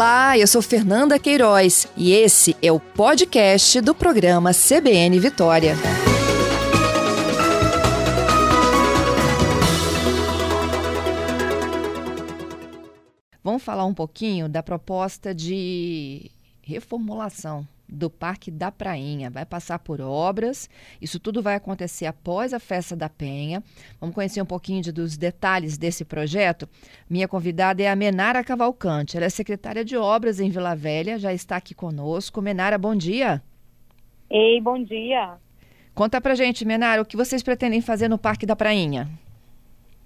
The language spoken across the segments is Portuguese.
Olá, eu sou Fernanda Queiroz e esse é o podcast do programa CBN Vitória. Vamos falar um pouquinho da proposta de reformulação do Parque da Prainha. Vai passar por obras, isso tudo vai acontecer após a Festa da Penha. Vamos conhecer um pouquinho de, dos detalhes desse projeto. Minha convidada é a Menara Cavalcante, ela é secretária de Obras em Vila Velha, já está aqui conosco. Menara, bom dia. Ei, bom dia. Conta pra gente, Menara, o que vocês pretendem fazer no Parque da Prainha?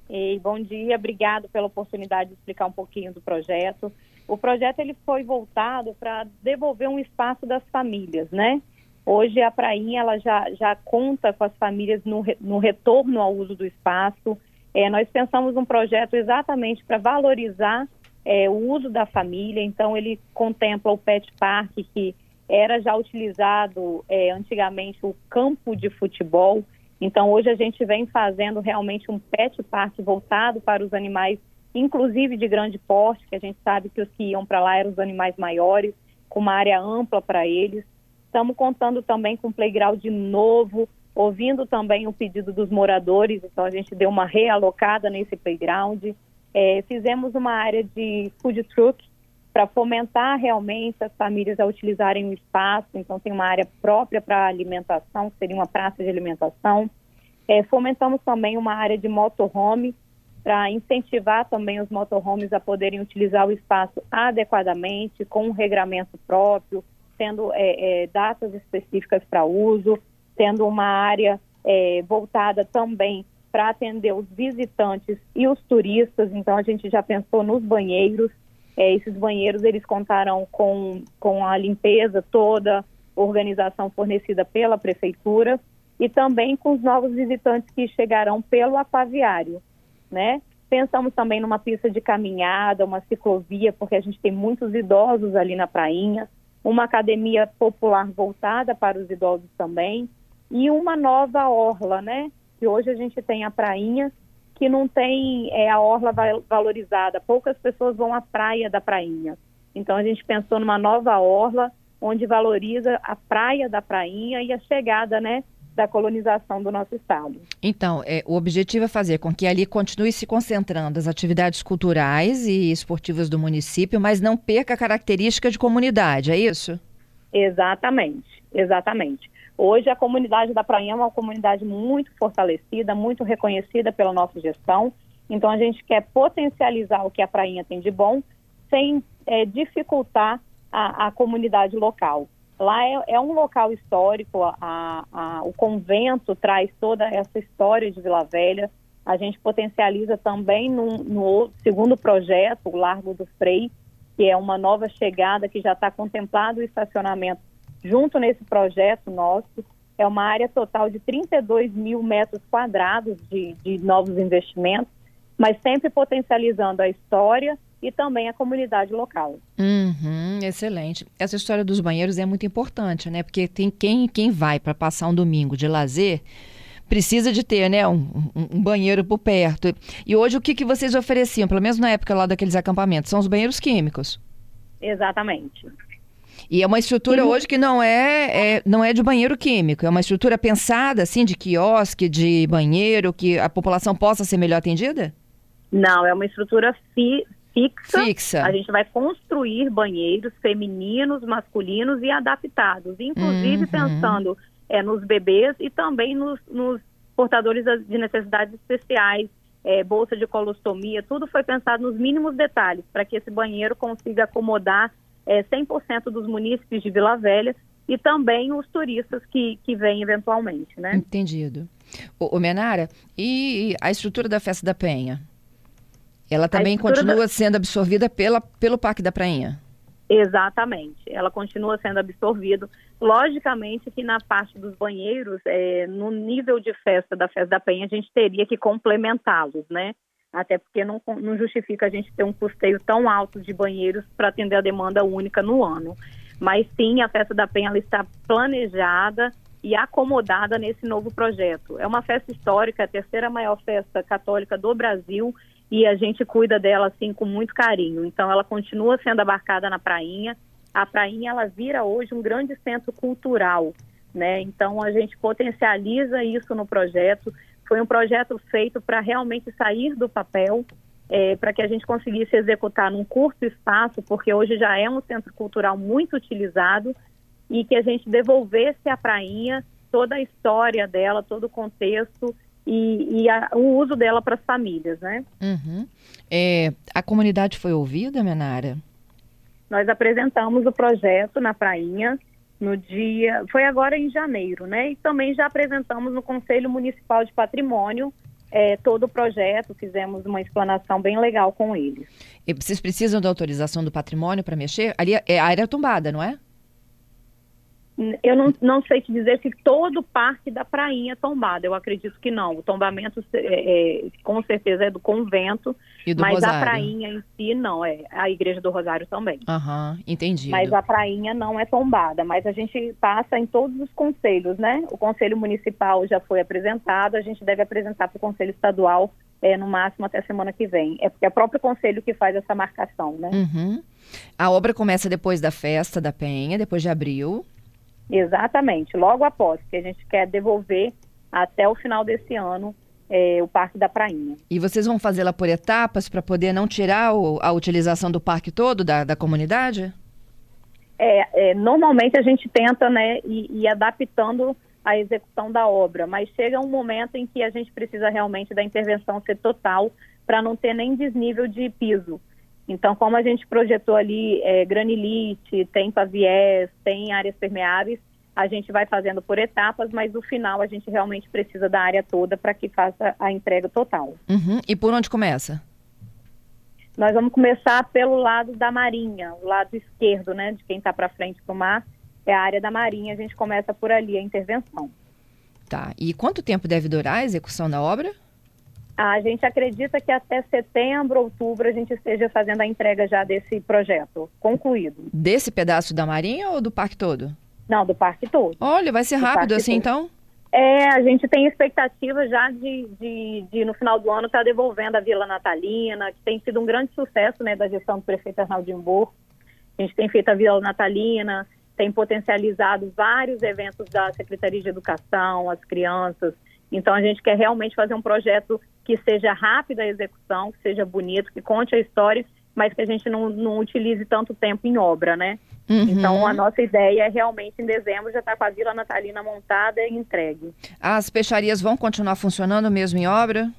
Ei, bom dia, obrigado pela oportunidade de explicar um pouquinho do projeto. O projeto ele foi voltado para devolver um espaço das famílias, né? Hoje a prainha ela já, já conta com as famílias no, no retorno ao uso do espaço. É, nós pensamos um projeto exatamente para valorizar é, o uso da família. Então ele contempla o pet park que era já utilizado é, antigamente o campo de futebol. Então hoje a gente vem fazendo realmente um pet park voltado para os animais inclusive de grande porte, que a gente sabe que os que iam para lá eram os animais maiores, com uma área ampla para eles. Estamos contando também com playground de novo, ouvindo também o pedido dos moradores, então a gente deu uma realocada nesse playground. É, fizemos uma área de food truck para fomentar realmente as famílias a utilizarem o espaço, então tem uma área própria para alimentação, que seria uma praça de alimentação. É, fomentamos também uma área de motorhome, para incentivar também os motorhomes a poderem utilizar o espaço adequadamente, com um regramento próprio, tendo é, é, datas específicas para uso, tendo uma área é, voltada também para atender os visitantes e os turistas. Então, a gente já pensou nos banheiros. É, esses banheiros, eles contarão com, com a limpeza toda, organização fornecida pela prefeitura e também com os novos visitantes que chegarão pelo aquaviário né? Pensamos também numa pista de caminhada, uma ciclovia, porque a gente tem muitos idosos ali na prainha, uma academia popular voltada para os idosos também, e uma nova orla, né? Que hoje a gente tem a prainha, que não tem é, a orla valorizada, poucas pessoas vão à praia da prainha. Então a gente pensou numa nova orla, onde valoriza a praia da prainha e a chegada, né? Da colonização do nosso estado. Então, é, o objetivo é fazer com que ali continue se concentrando as atividades culturais e esportivas do município, mas não perca a característica de comunidade, é isso? Exatamente, exatamente. Hoje a comunidade da Prainha é uma comunidade muito fortalecida, muito reconhecida pela nossa gestão. Então a gente quer potencializar o que a Prainha tem de bom, sem é, dificultar a, a comunidade local. Lá é, é um local histórico, a, a, o convento traz toda essa história de Vila Velha. A gente potencializa também no, no segundo projeto, o Largo do Frei, que é uma nova chegada que já está contemplado o estacionamento junto nesse projeto nosso. É uma área total de 32 mil metros quadrados de, de novos investimentos, mas sempre potencializando a história e também a comunidade local. Uhum, excelente. Essa história dos banheiros é muito importante, né? Porque tem quem, quem vai para passar um domingo de lazer precisa de ter, né, um, um, um, banheiro por perto. E hoje o que, que vocês ofereciam, pelo menos na época lá daqueles acampamentos, são os banheiros químicos. Exatamente. E é uma estrutura Sim. hoje que não é, é, não é de banheiro químico, é uma estrutura pensada assim de quiosque, de banheiro, que a população possa ser melhor atendida? Não, é uma estrutura fi, fixa. Fixa. A gente vai construir banheiros femininos, masculinos e adaptados, inclusive uhum. pensando é, nos bebês e também nos, nos portadores de necessidades especiais, é, bolsa de colostomia, tudo foi pensado nos mínimos detalhes para que esse banheiro consiga acomodar é, 100% dos munícipes de Vila Velha e também os turistas que, que vêm eventualmente, né? Entendido. O, o Menara, e a estrutura da Festa da Penha? Ela também continua da... sendo absorvida pela, pelo Parque da Prainha. Exatamente, ela continua sendo absorvida. Logicamente que na parte dos banheiros, é, no nível de festa da Festa da Penha, a gente teria que complementá-los, né? Até porque não, não justifica a gente ter um custeio tão alto de banheiros para atender a demanda única no ano. Mas sim, a Festa da Penha está planejada e acomodada nesse novo projeto. É uma festa histórica, a terceira maior festa católica do Brasil e a gente cuida dela assim com muito carinho. Então ela continua sendo abarcada na prainha. A prainha ela vira hoje um grande centro cultural, né? Então a gente potencializa isso no projeto. Foi um projeto feito para realmente sair do papel, é, para que a gente conseguisse executar num curto espaço, porque hoje já é um centro cultural muito utilizado e que a gente devolvesse à prainha toda a história dela, todo o contexto e, e a, o uso dela para as famílias, né? Uhum. É, a comunidade foi ouvida, Menara? Nós apresentamos o projeto na Prainha no dia, foi agora em janeiro, né? E também já apresentamos no Conselho Municipal de Patrimônio é, todo o projeto, fizemos uma explanação bem legal com eles. E vocês precisam da autorização do patrimônio para mexer? Ali é a área tombada, não é? Eu não, não sei te dizer se todo o parque da prainha é tombado. Eu acredito que não. O tombamento, é, é, com certeza, é do convento, do mas Rosário. a prainha em si não. É a igreja do Rosário também. Aham, uhum, entendi. Mas a prainha não é tombada. Mas a gente passa em todos os conselhos, né? O conselho municipal já foi apresentado. A gente deve apresentar para o conselho estadual é, no máximo até semana que vem. É porque é o próprio conselho que faz essa marcação, né? Uhum. A obra começa depois da festa da Penha, depois de abril. Exatamente, logo após, que a gente quer devolver até o final desse ano é, o Parque da Prainha. E vocês vão fazê-la por etapas para poder não tirar o, a utilização do parque todo da, da comunidade? É, é, normalmente a gente tenta né, ir, ir adaptando a execução da obra, mas chega um momento em que a gente precisa realmente da intervenção ser total para não ter nem desnível de piso. Então, como a gente projetou ali é, granilite, tem paviés, tem áreas permeáveis, a gente vai fazendo por etapas, mas no final a gente realmente precisa da área toda para que faça a entrega total. Uhum. E por onde começa? Nós vamos começar pelo lado da marinha, o lado esquerdo, né, de quem está para frente para o mar, é a área da marinha. A gente começa por ali a intervenção. Tá. E quanto tempo deve durar a execução da obra? A gente acredita que até setembro, outubro, a gente esteja fazendo a entrega já desse projeto concluído. Desse pedaço da Marinha ou do parque todo? Não, do parque todo. Olha, vai ser rápido assim todo. então? É, a gente tem expectativa já de, de, de no final do ano, estar tá devolvendo a Vila Natalina, que tem sido um grande sucesso né, da gestão do prefeito Arnaldo Burro. A gente tem feito a Vila Natalina, tem potencializado vários eventos da Secretaria de Educação, as crianças, então a gente quer realmente fazer um projeto que seja rápido a execução, que seja bonito, que conte a história, mas que a gente não, não utilize tanto tempo em obra, né? Uhum. Então a nossa ideia é realmente em dezembro já estar tá com a Vila Natalina montada e entregue. As peixarias vão continuar funcionando mesmo em obra?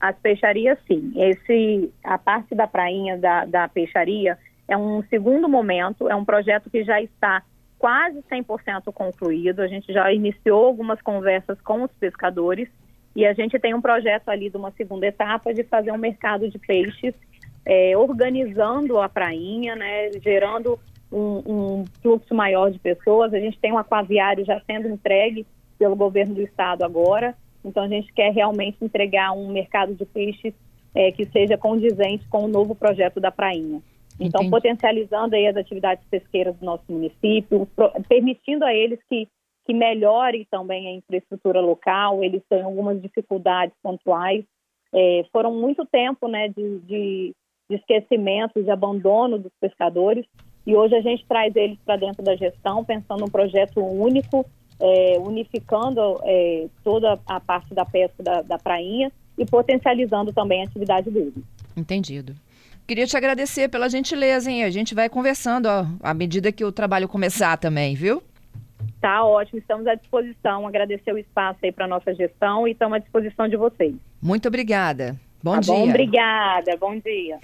As peixarias sim. Esse, a parte da prainha da, da peixaria é um segundo momento, é um projeto que já está quase 100% concluído. A gente já iniciou algumas conversas com os pescadores e a gente tem um projeto ali de uma segunda etapa de fazer um mercado de peixes, é, organizando a prainha, né, gerando um, um, fluxo maior de pessoas. A gente tem um aquaviário já sendo entregue pelo governo do estado agora. Então a gente quer realmente entregar um mercado de peixes é, que seja condizente com o novo projeto da prainha. Então, Entendi. potencializando aí as atividades pesqueiras do nosso município, permitindo a eles que, que melhore também a infraestrutura local, eles têm algumas dificuldades pontuais. É, foram muito tempo né, de, de, de esquecimento, de abandono dos pescadores, e hoje a gente traz eles para dentro da gestão, pensando num projeto único, é, unificando é, toda a parte da pesca da, da prainha e potencializando também a atividade deles. Entendido. Queria te agradecer pela gentileza, hein? A gente vai conversando ó, à medida que o trabalho começar também, viu? Tá ótimo, estamos à disposição. Agradecer o espaço aí para nossa gestão e estamos à disposição de vocês. Muito obrigada. Bom tá dia. Bom, obrigada. Bom dia.